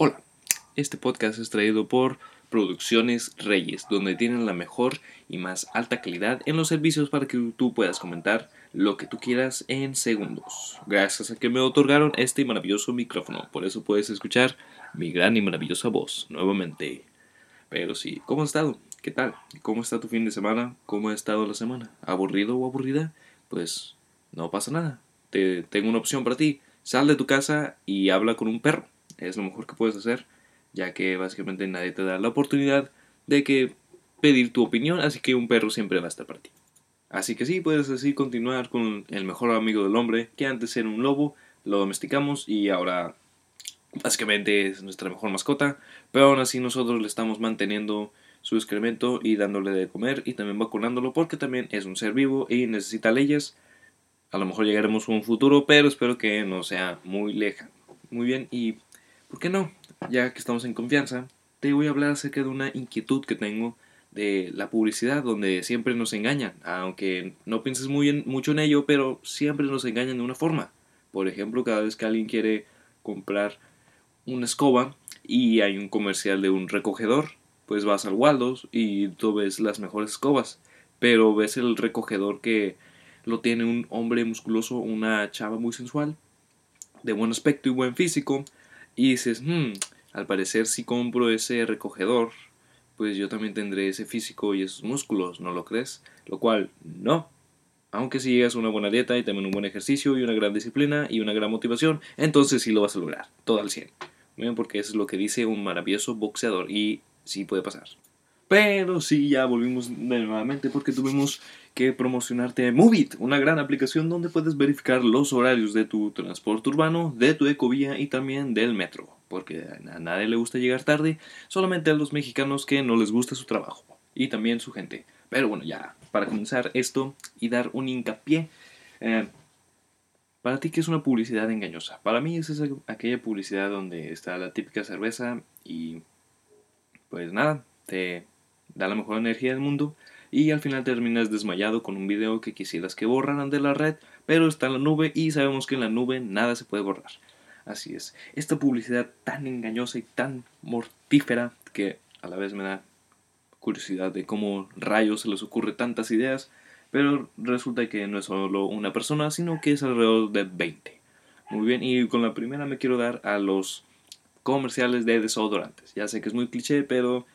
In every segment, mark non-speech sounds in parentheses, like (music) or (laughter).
Hola, este podcast es traído por Producciones Reyes, donde tienen la mejor y más alta calidad en los servicios para que tú puedas comentar lo que tú quieras en segundos. Gracias a que me otorgaron este maravilloso micrófono, por eso puedes escuchar mi gran y maravillosa voz nuevamente. Pero sí, ¿cómo has estado? ¿Qué tal? ¿Cómo está tu fin de semana? ¿Cómo ha estado la semana? ¿Aburrido o aburrida? Pues no pasa nada. Te tengo una opción para ti. Sal de tu casa y habla con un perro es lo mejor que puedes hacer, ya que básicamente nadie te da la oportunidad de que pedir tu opinión, así que un perro siempre va a estar para ti. Así que sí, puedes así continuar con el mejor amigo del hombre, que antes era un lobo, lo domesticamos y ahora básicamente es nuestra mejor mascota, pero aún así nosotros le estamos manteniendo su excremento y dándole de comer y también vacunándolo porque también es un ser vivo y necesita leyes. A lo mejor llegaremos a un futuro, pero espero que no sea muy lejano. Muy bien, y ¿Por qué no? Ya que estamos en confianza, te voy a hablar acerca de una inquietud que tengo de la publicidad, donde siempre nos engañan, aunque no pienses muy mucho en ello, pero siempre nos engañan de una forma. Por ejemplo, cada vez que alguien quiere comprar una escoba y hay un comercial de un recogedor, pues vas al Waldos y tú ves las mejores escobas, pero ves el recogedor que lo tiene un hombre musculoso, una chava muy sensual, de buen aspecto y buen físico, y dices, hmm, al parecer si compro ese recogedor, pues yo también tendré ese físico y esos músculos, ¿no lo crees? Lo cual, no. Aunque si llegas a una buena dieta y también un buen ejercicio y una gran disciplina y una gran motivación, entonces sí lo vas a lograr, todo al 100. Bien, porque eso es lo que dice un maravilloso boxeador y sí puede pasar. Pero sí, ya volvimos nuevamente porque tuvimos que promocionarte Movit, una gran aplicación donde puedes verificar los horarios de tu transporte urbano, de tu ecovía y también del metro. Porque a nadie le gusta llegar tarde, solamente a los mexicanos que no les gusta su trabajo y también su gente. Pero bueno, ya para comenzar esto y dar un hincapié, eh, para ti, ¿qué es una publicidad engañosa? Para mí es esa, aquella publicidad donde está la típica cerveza y pues nada, te da la mejor energía del mundo y al final terminas desmayado con un video que quisieras que borraran de la red, pero está en la nube y sabemos que en la nube nada se puede borrar. Así es, esta publicidad tan engañosa y tan mortífera que a la vez me da curiosidad de cómo rayos se les ocurre tantas ideas, pero resulta que no es solo una persona, sino que es alrededor de 20. Muy bien, y con la primera me quiero dar a los comerciales de desodorantes. Ya sé que es muy cliché, pero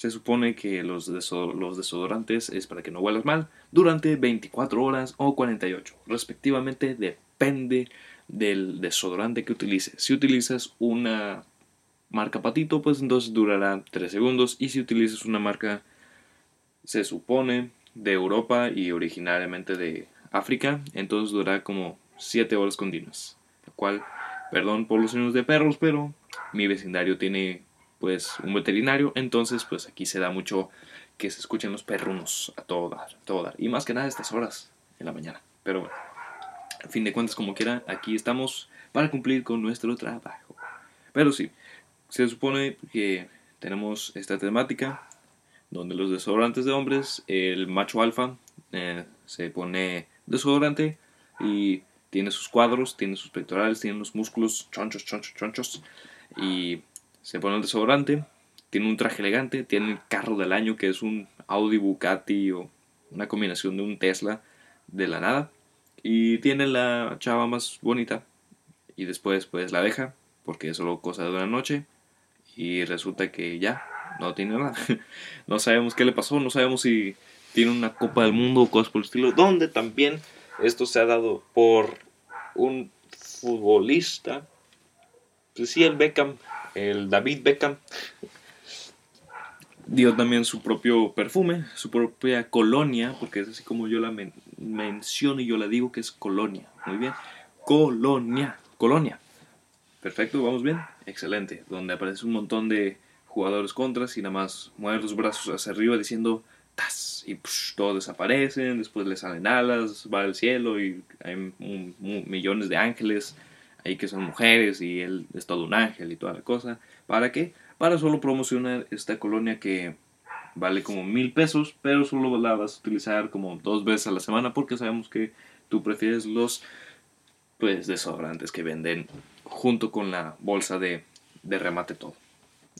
se supone que los, los desodorantes es para que no huelas mal durante 24 horas o 48, respectivamente, depende del desodorante que utilices. Si utilizas una marca patito, pues entonces durará 3 segundos. Y si utilizas una marca, se supone, de Europa y originariamente de África, entonces durará como 7 horas continuas. Lo cual, perdón por los sonidos de perros, pero mi vecindario tiene pues un veterinario, entonces pues aquí se da mucho que se escuchen los perrunos a todo dar, todo dar. Y más que nada estas horas en la mañana. Pero bueno, a fin de cuentas como quiera, aquí estamos para cumplir con nuestro trabajo. Pero sí, se supone que tenemos esta temática donde los desodorantes de hombres, el macho alfa eh, se pone desodorante y tiene sus cuadros, tiene sus pectorales, tiene los músculos chonchos, chonchos, chonchos y se pone el desodorante, tiene un traje elegante, tiene el carro del año que es un Audi Bugatti o una combinación de un Tesla de la nada y tiene la chava más bonita y después pues la deja porque es solo cosa de una noche y resulta que ya no tiene nada. (laughs) no sabemos qué le pasó, no sabemos si tiene una Copa del Mundo o cosas por el estilo, donde también esto se ha dado por un futbolista, pues sí, el Beckham, el David Beckham dio también su propio perfume, su propia colonia, porque es así como yo la menciono y yo la digo que es colonia. Muy bien. Colonia, colonia. Perfecto, vamos bien. Excelente. Donde aparece un montón de jugadores contras y nada más mueven los brazos hacia arriba diciendo ¡tas! Y todos desaparecen, después le salen alas, va al cielo y hay millones de ángeles ahí que son mujeres y él es todo un ángel y toda la cosa. ¿Para qué? Para solo promocionar esta colonia que vale como mil pesos, pero solo la vas a utilizar como dos veces a la semana porque sabemos que tú prefieres los pues desodorantes que venden junto con la bolsa de de remate todo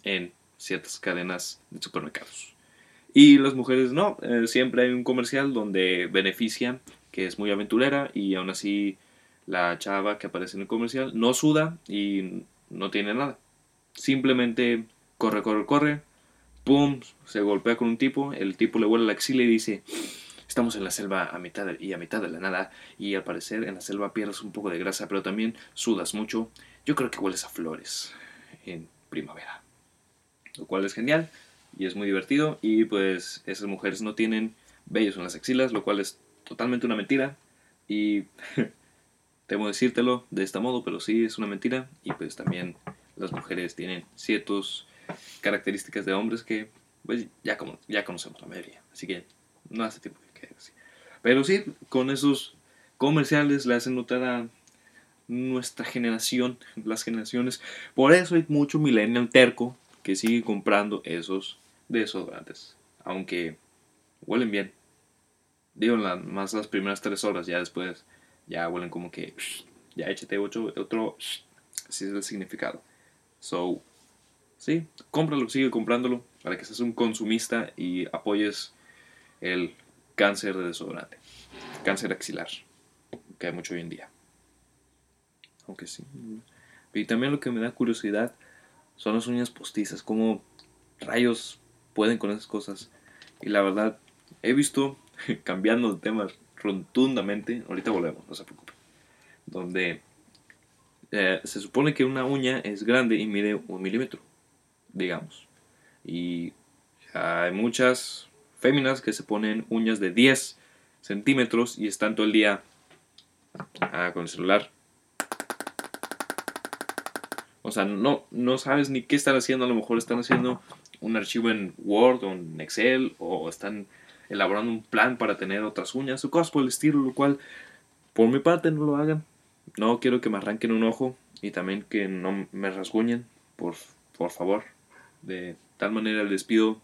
en ciertas cadenas de supermercados. Y las mujeres no, eh, siempre hay un comercial donde benefician, que es muy aventurera y aún así la chava que aparece en el comercial no suda y no tiene nada. Simplemente corre, corre, corre, pum, se golpea con un tipo, el tipo le vuela la axila y dice, estamos en la selva a mitad y a mitad de la nada y al parecer en la selva pierdes un poco de grasa, pero también sudas mucho. Yo creo que hueles a flores en primavera. Lo cual es genial y es muy divertido y pues esas mujeres no tienen vellos en las axilas, lo cual es totalmente una mentira y (laughs) temo decírtelo de este modo, pero sí es una mentira y pues también las mujeres tienen ciertas características de hombres que pues ya, como, ya conocemos la mayoría, así que no hace tiempo que así. Pero sí, con esos comerciales le hacen notar a nuestra generación, las generaciones, por eso hay mucho millennial terco que sigue comprando esos desodorantes, aunque huelen bien. Digo, más las primeras tres horas, ya después ya huelen como que ya échate otro, otro así es el significado. So, sí, cómpralo, sigue comprándolo para que seas un consumista y apoyes el cáncer de desodorante, cáncer axilar, que hay mucho hoy en día. Aunque sí. Y también lo que me da curiosidad son las uñas postizas, cómo rayos pueden con esas cosas. Y la verdad, he visto, (laughs) cambiando de tema rotundamente, ahorita volvemos, no se preocupen, donde eh, se supone que una uña es grande y mide un milímetro, digamos. Y hay muchas féminas que se ponen uñas de 10 centímetros y están todo el día ah, con el celular o sea, no, no sabes ni qué están haciendo. A lo mejor están haciendo un archivo en Word o en Excel o están elaborando un plan para tener otras uñas o cosas por el estilo, lo cual por mi parte no lo hagan. No quiero que me arranquen un ojo y también que no me rasguñen, por, por favor. De tal manera les pido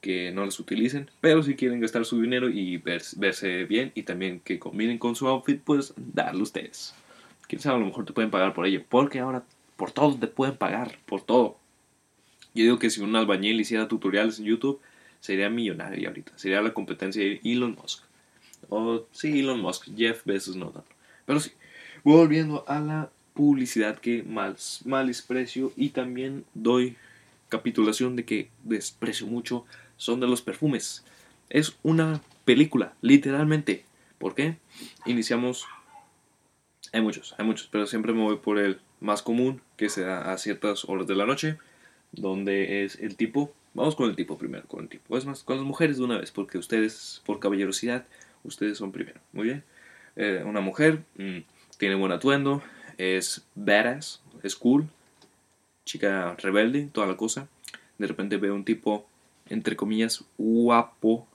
que no las utilicen, pero si quieren gastar su dinero y verse bien y también que combinen con su outfit, pues darlo ustedes. Quién sabe, a lo mejor te pueden pagar por ello, porque ahora por todo te pueden pagar, por todo. Yo digo que si un albañil hiciera tutoriales en YouTube, sería millonario ahorita. Sería la competencia de Elon Musk. O sí, Elon Musk, Jeff Bezos no tanto. Pero sí, volviendo a la publicidad que más mal desprecio y también doy capitulación de que desprecio mucho son de los perfumes. Es una película, literalmente. ¿Por qué? Iniciamos... Hay muchos, hay muchos, pero siempre me voy por el más común que se da a ciertas horas de la noche, donde es el tipo, vamos con el tipo primero, con el tipo, es más, con las mujeres de una vez, porque ustedes, por caballerosidad, ustedes son primero, muy bien. Eh, una mujer mm, tiene buen atuendo, es badass, es cool, chica rebelde, toda la cosa. De repente ve un tipo, entre comillas, guapo,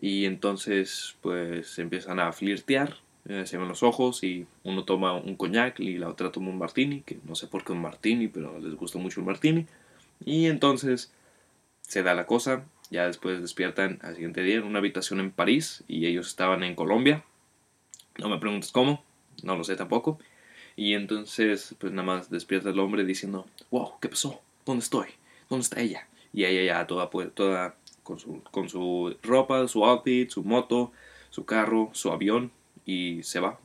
y entonces pues empiezan a flirtear eh, se ven los ojos y uno toma un coñac y la otra toma un martini, que no sé por qué un martini, pero les gusta mucho un martini. Y entonces se da la cosa, ya después despiertan al siguiente día en una habitación en París y ellos estaban en Colombia. No me preguntes cómo, no lo sé tampoco. Y entonces pues nada más despierta el hombre diciendo, wow, ¿qué pasó? ¿Dónde estoy? ¿Dónde está ella? Y ella ya toda, pues, toda con, su, con su ropa, su outfit, su moto, su carro, su avión, y se va.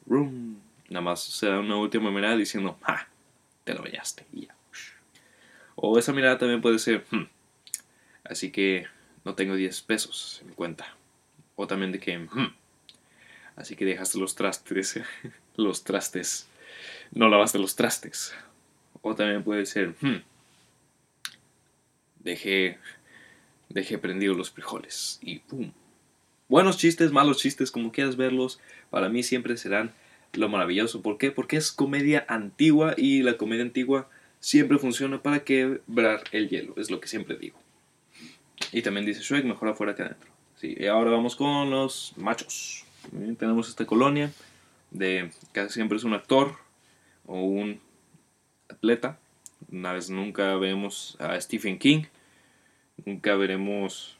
Nada más se da una última mirada diciendo, ¡ah! Te lo vellaste. Y ya. O esa mirada también puede ser, hmm, así que no tengo 10 pesos en mi cuenta. O también de que, hmm, así que dejaste los trastes, (laughs) los trastes, no lavaste los trastes. O también puede ser, hmm, dejé, dejé prendidos los frijoles y ¡pum! Buenos chistes, malos chistes, como quieras verlos, para mí siempre serán lo maravilloso. ¿Por qué? Porque es comedia antigua y la comedia antigua siempre funciona para quebrar el hielo, es lo que siempre digo. Y también dice Shrek, mejor afuera que adentro. Sí, y ahora vamos con los machos. Tenemos esta colonia de casi siempre es un actor o un atleta. Una vez nunca vemos a Stephen King, nunca veremos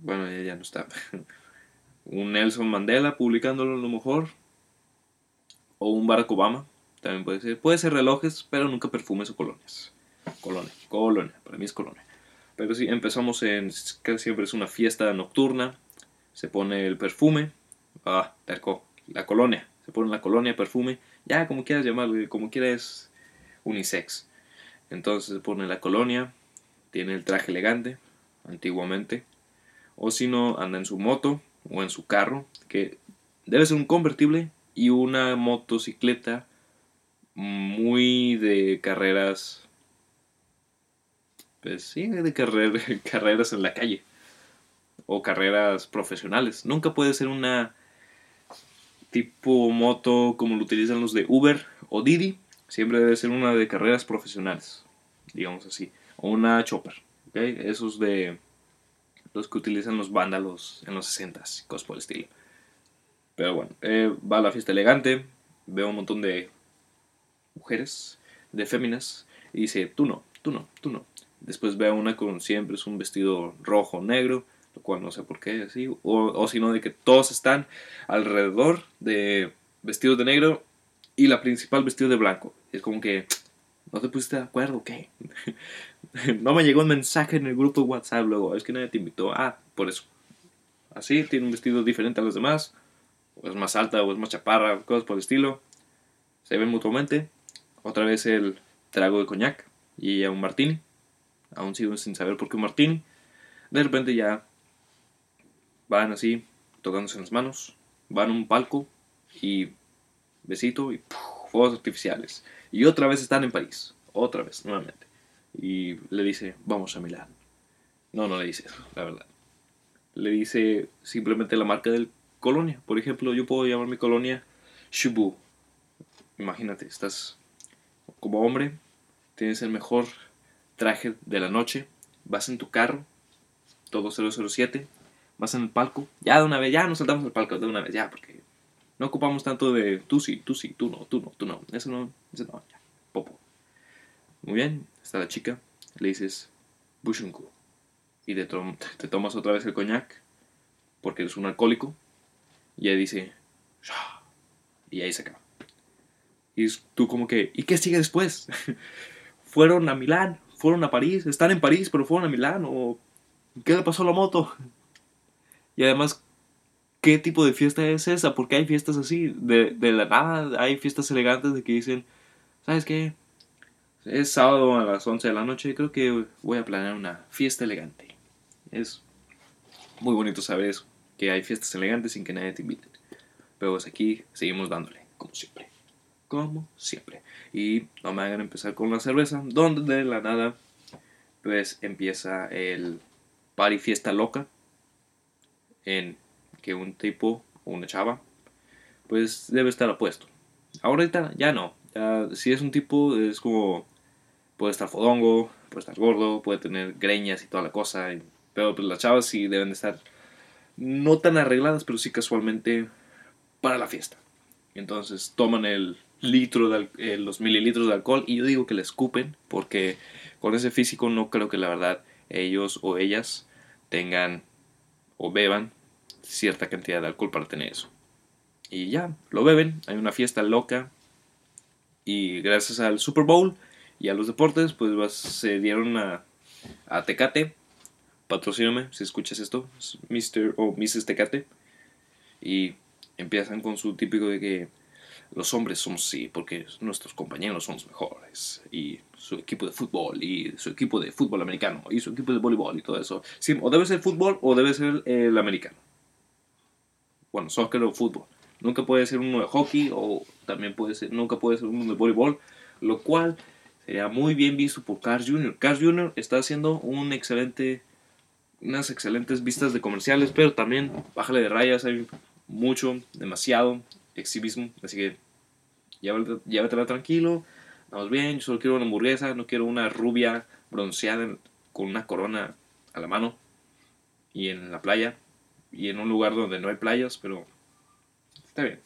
bueno, ya, no está. (laughs) un Nelson Mandela publicándolo a lo mejor. O un Barack Obama, también puede ser. Puede ser relojes, pero nunca perfumes o colonias. Colonia, Colonia, para mí es Colonia. Pero sí, empezamos en, casi siempre es una fiesta nocturna, se pone el perfume, ah, la colonia, se pone la colonia, perfume, ya como quieras llamarlo, como quieras unisex. Entonces se pone la colonia, tiene el traje elegante, antiguamente, o si no, anda en su moto o en su carro, que debe ser un convertible y una motocicleta muy de carreras, pues sí, de (laughs) carreras en la calle o carreras profesionales. Nunca puede ser una tipo moto como lo utilizan los de Uber o Didi. Siempre debe ser una de carreras profesionales, digamos así. O una chopper. ¿okay? Esos de los que utilizan los vándalos en los 60 cosas por el estilo. Pero bueno, eh, va a la fiesta elegante, veo un montón de mujeres, de féminas, y dice, tú no, tú no, tú no. Después veo una con siempre es un vestido rojo, negro, lo cual no sé por qué así, o, o sino de que todos están alrededor de vestidos de negro y la principal vestido de blanco. Es como que, ¿no te pusiste de acuerdo? ¿Qué? (laughs) no me llegó un mensaje en el grupo de WhatsApp luego, es que nadie te invitó. Ah, por eso. Así, tiene un vestido diferente a los demás, o es más alta, o es más chaparra, cosas por el estilo. Se ven mutuamente. Otra vez el trago de coñac y ya un martini. Aún sigo sin saber por qué un martini. De repente ya van así, tocándose las manos, van a un palco y besito y fuegos artificiales. Y otra vez están en París, otra vez, nuevamente. Y le dice, vamos a Milán. No, no le dice eso, la verdad. Le dice simplemente la marca del colonia. Por ejemplo, yo puedo llamar mi colonia Shubu. Imagínate, estás como hombre, tienes el mejor traje de la noche, vas en tu carro, todo 007, vas en el palco, ya de una vez, ya nos saltamos el palco de una vez, ya, porque no ocupamos tanto de tú sí, tú sí, tú no, tú no, tú no, eso no, eso no, ya, popo. Muy bien, está la chica, le dices Bushunku y te, te tomas otra vez el coñac porque eres un alcohólico. Y ella dice y ahí se acaba. Y tú como que, ¿y qué sigue después? (laughs) fueron a Milán, fueron a París, están en París, pero fueron a Milán o ¿qué le pasó a la moto? Y además, ¿qué tipo de fiesta es esa? Porque hay fiestas así, de, de la nada, hay fiestas elegantes de que dicen, ¿sabes qué? Es sábado a las 11 de la noche, creo que voy a planear una fiesta elegante. Es muy bonito saber eso, que hay fiestas elegantes sin que nadie te invite. Pero pues aquí seguimos dándole, como siempre. Como siempre. Y no me hagan empezar con la cerveza, donde de la nada, pues empieza el party fiesta loca en que un tipo o una chava pues debe estar apuesto. Ahorita ya no. Si es un tipo es como puede estar fodongo, puede estar gordo, puede tener greñas y toda la cosa. Pero pues las chavas sí deben de estar no tan arregladas, pero sí casualmente para la fiesta. Entonces toman el litro de eh, los mililitros de alcohol y yo digo que le escupen porque con ese físico no creo que la verdad ellos o ellas tengan o beban cierta cantidad de alcohol para tener eso. Y ya, lo beben, hay una fiesta loca. Y gracias al Super Bowl y a los deportes, pues se dieron a, a Tecate. Patrocíname si escuchas esto, Mr. o Mrs. Tecate. Y empiezan con su típico de que los hombres somos sí, porque nuestros compañeros son los mejores. Y su equipo de fútbol, y su equipo de fútbol americano, y su equipo de voleibol y todo eso. Sí, o debe ser fútbol o debe ser el americano bueno, soccer o fútbol. Nunca puede ser uno de hockey o también puede ser, nunca puede ser uno de voleibol, lo cual sería muy bien visto por Cars Jr. Cars Jr. está haciendo un excelente, unas excelentes vistas de comerciales, pero también bájale de rayas, hay mucho, demasiado exhibismo, así que llévatela tranquilo, vamos bien, yo solo quiero una hamburguesa, no quiero una rubia bronceada con una corona a la mano y en la playa y en un lugar donde no hay playas, pero está bien.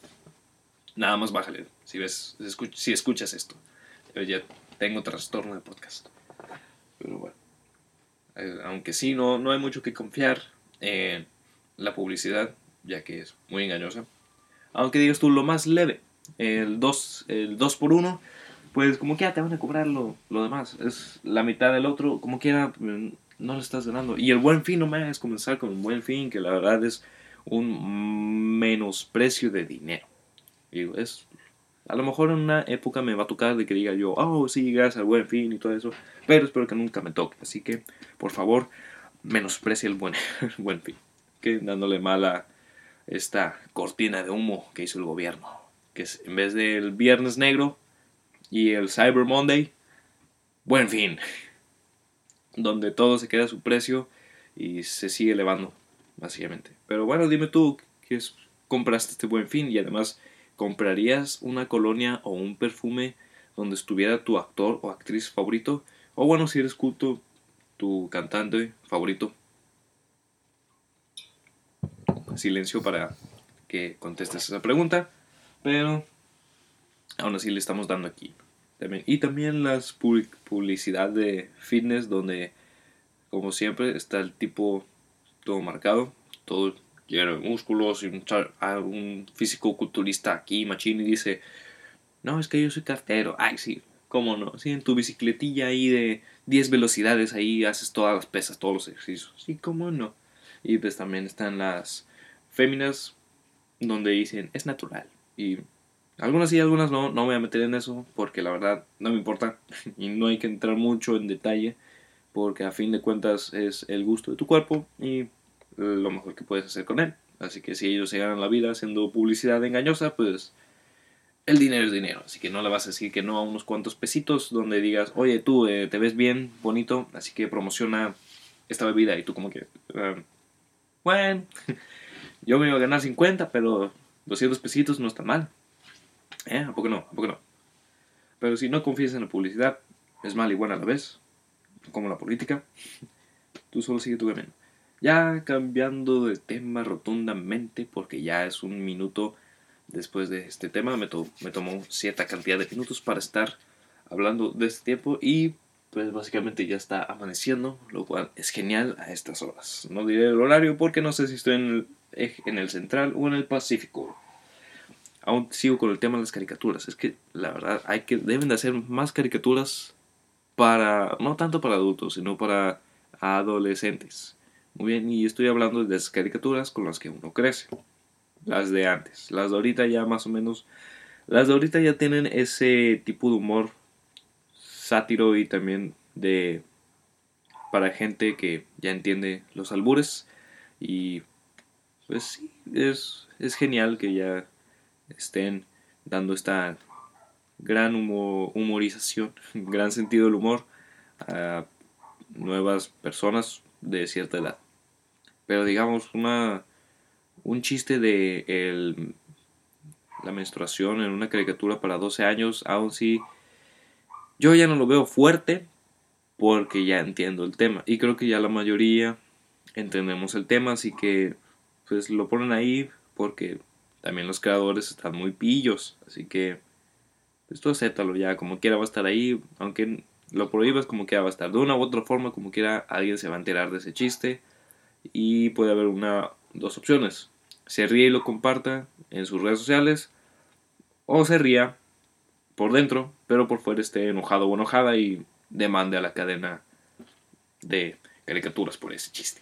Nada más bájale si ves, si escuchas esto. Yo ya tengo trastorno de podcast. Pero bueno. Eh, aunque sí, no, no hay mucho que confiar en la publicidad, ya que es muy engañosa. Aunque digas tú lo más leve, el 2 el dos por 1 pues como quiera te van a cobrar lo, lo demás. Es la mitad del otro, como quiera mm, no lo estás ganando. Y el buen fin no me hagas comenzar con un buen fin, que la verdad es un menosprecio de dinero. Es a lo mejor en una época me va a tocar de que diga yo, oh, sí, gracias al buen fin y todo eso, pero espero que nunca me toque. Así que, por favor, menosprecia el buen, (laughs) buen fin. Que dándole mala esta cortina de humo que hizo el gobierno. Que es, en vez del viernes negro y el Cyber Monday, buen fin. Donde todo se queda a su precio y se sigue elevando, básicamente. Pero bueno, dime tú, ¿qué compraste este buen fin? Y además ¿Comprarías una colonia o un perfume donde estuviera tu actor o actriz favorito? O bueno, si eres culto, tu cantante favorito. Silencio para que contestes esa pregunta. Pero aún así le estamos dando aquí. Y también las publicidad de fitness donde, como siempre, está el tipo todo marcado, todo lleno de músculos y un, un físico culturista aquí, machín, y dice, no, es que yo soy cartero. Ay, sí, cómo no. Sí, en tu bicicletilla ahí de 10 velocidades, ahí haces todas las pesas, todos los ejercicios. Sí, cómo no. Y pues también están las féminas donde dicen, es natural. Y algunas sí, algunas no, no me voy a meter en eso porque la verdad no me importa (laughs) y no hay que entrar mucho en detalle porque a fin de cuentas es el gusto de tu cuerpo y lo mejor que puedes hacer con él. Así que si ellos se ganan la vida haciendo publicidad engañosa, pues el dinero es dinero. Así que no le vas a decir que no a unos cuantos pesitos donde digas, oye, tú eh, te ves bien, bonito, así que promociona esta bebida. Y tú como que, bueno, (laughs) yo me iba a ganar 50, pero 200 pesitos no está mal. ¿Eh? ¿A poco no? ¿A poco no? Pero si no confías en la publicidad, es mal y buena a la vez, como la política, tú solo sigue tu camino. Ya cambiando de tema rotundamente, porque ya es un minuto después de este tema, me, me tomó cierta cantidad de minutos para estar hablando de este tiempo y pues básicamente ya está amaneciendo, lo cual es genial a estas horas. No diré el horario porque no sé si estoy en el, en el central o en el pacífico. Aún sigo con el tema de las caricaturas. Es que la verdad hay que deben de hacer más caricaturas para no tanto para adultos, sino para adolescentes. Muy bien, y estoy hablando de las caricaturas con las que uno crece. Las de antes. Las de ahorita ya más o menos... Las de ahorita ya tienen ese tipo de humor sátiro y también de... para gente que ya entiende los albures. Y pues sí, es, es genial que ya estén dando esta gran humorización, (laughs) gran sentido del humor a nuevas personas de cierta edad. Pero digamos, una, un chiste de el, la menstruación en una caricatura para 12 años, aún si yo ya no lo veo fuerte porque ya entiendo el tema. Y creo que ya la mayoría entendemos el tema, así que pues lo ponen ahí porque también los creadores están muy pillos, así que pues tú acéptalo ya, como quiera va a estar ahí, aunque lo prohíbas como quiera va a estar. De una u otra forma, como quiera, alguien se va a enterar de ese chiste y puede haber una, dos opciones. Se ríe y lo comparta en sus redes sociales o se ría por dentro, pero por fuera esté enojado o enojada y demande a la cadena de caricaturas por ese chiste.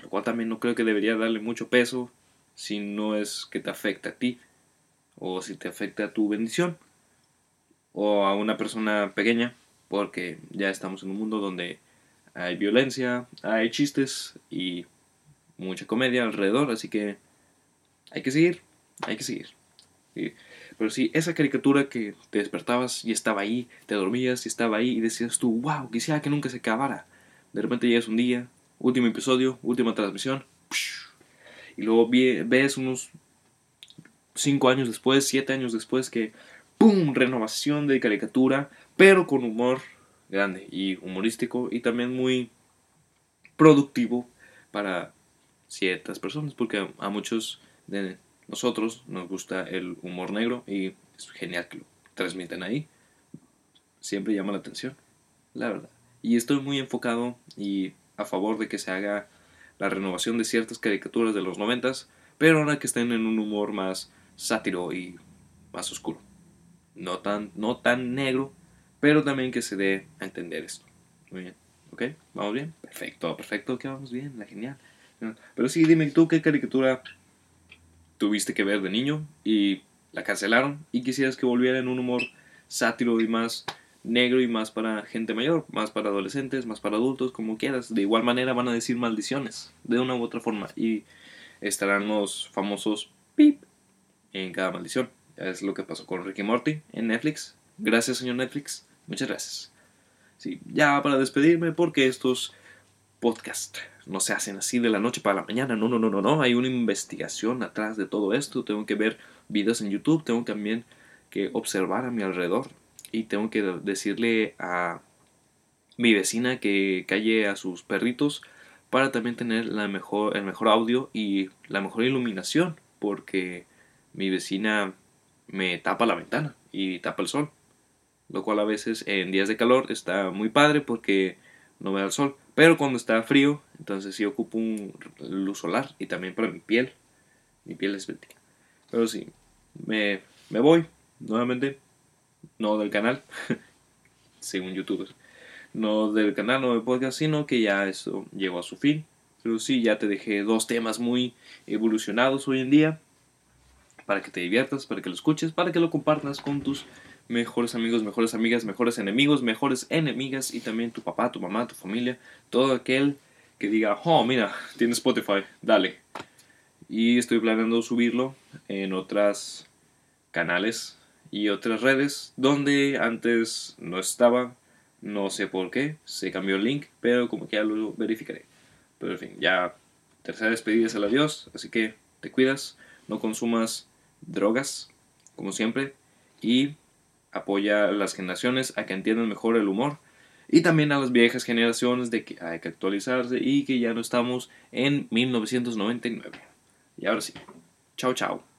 Lo cual también no creo que debería darle mucho peso si no es que te afecta a ti o si te afecta a tu bendición o a una persona pequeña porque ya estamos en un mundo donde hay violencia, hay chistes y mucha comedia alrededor, así que hay que seguir, hay que seguir. Pero sí, esa caricatura que te despertabas y estaba ahí, te dormías y estaba ahí y decías tú, wow, quisiera que nunca se acabara. De repente llegas un día, último episodio, última transmisión, y luego ves unos 5 años después, 7 años después que, ¡pum!, renovación de caricatura, pero con humor grande y humorístico y también muy productivo para ciertas personas, porque a, muchos de nosotros nos gusta el humor negro y es genial que lo transmiten ahí. Siempre llama la atención, la verdad. Y estoy muy enfocado y a favor de que se haga la renovación de ciertas caricaturas de los noventas, pero ahora que estén en un humor más sátiro y más oscuro. no tan, no tan negro, pero también que se dé a entender esto. Muy bien, ¿ok? ¿Vamos bien? Perfecto, perfecto, que vamos bien, la genial. Pero sí, dime tú qué caricatura tuviste que ver de niño y la cancelaron y quisieras que volviera en un humor sátiro y más negro y más para gente mayor, más para adolescentes, más para adultos, como quieras. De igual manera van a decir maldiciones, de una u otra forma. Y estarán los famosos pip en cada maldición. Es lo que pasó con Ricky Morty en Netflix. Gracias, señor Netflix. Muchas gracias. Sí, ya para despedirme, porque estos podcasts no se hacen así de la noche para la mañana. No, no, no, no, no. Hay una investigación atrás de todo esto. Tengo que ver videos en YouTube. Tengo también que observar a mi alrededor y tengo que decirle a mi vecina que calle a sus perritos para también tener la mejor, el mejor audio y la mejor iluminación porque mi vecina me tapa la ventana y tapa el sol lo cual a veces en días de calor está muy padre porque no me da el sol pero cuando está frío entonces sí ocupo un luz solar y también para mi piel. Mi piel es vértica pero sí me, me voy nuevamente no del canal, (laughs) según YouTube, no del canal, no del podcast, sino que ya eso llegó a su fin. Pero sí, ya te dejé dos temas muy evolucionados hoy en día para que te diviertas, para que lo escuches, para que lo compartas con tus mejores amigos, mejores amigas, mejores enemigos, mejores enemigas y también tu papá, tu mamá, tu familia, todo aquel que diga, oh, mira, tiene Spotify, dale. Y estoy planeando subirlo en otras canales y otras redes donde antes no estaba. No sé por qué, se cambió el link, pero como que ya lo verificaré. Pero en fin, ya tercera despedida es el adiós, así que te cuidas, no consumas drogas, como siempre, y apoya a las generaciones a que entiendan mejor el humor y también a las viejas generaciones de que hay que actualizarse y que ya no estamos en 1999. Y ahora sí, chao chao.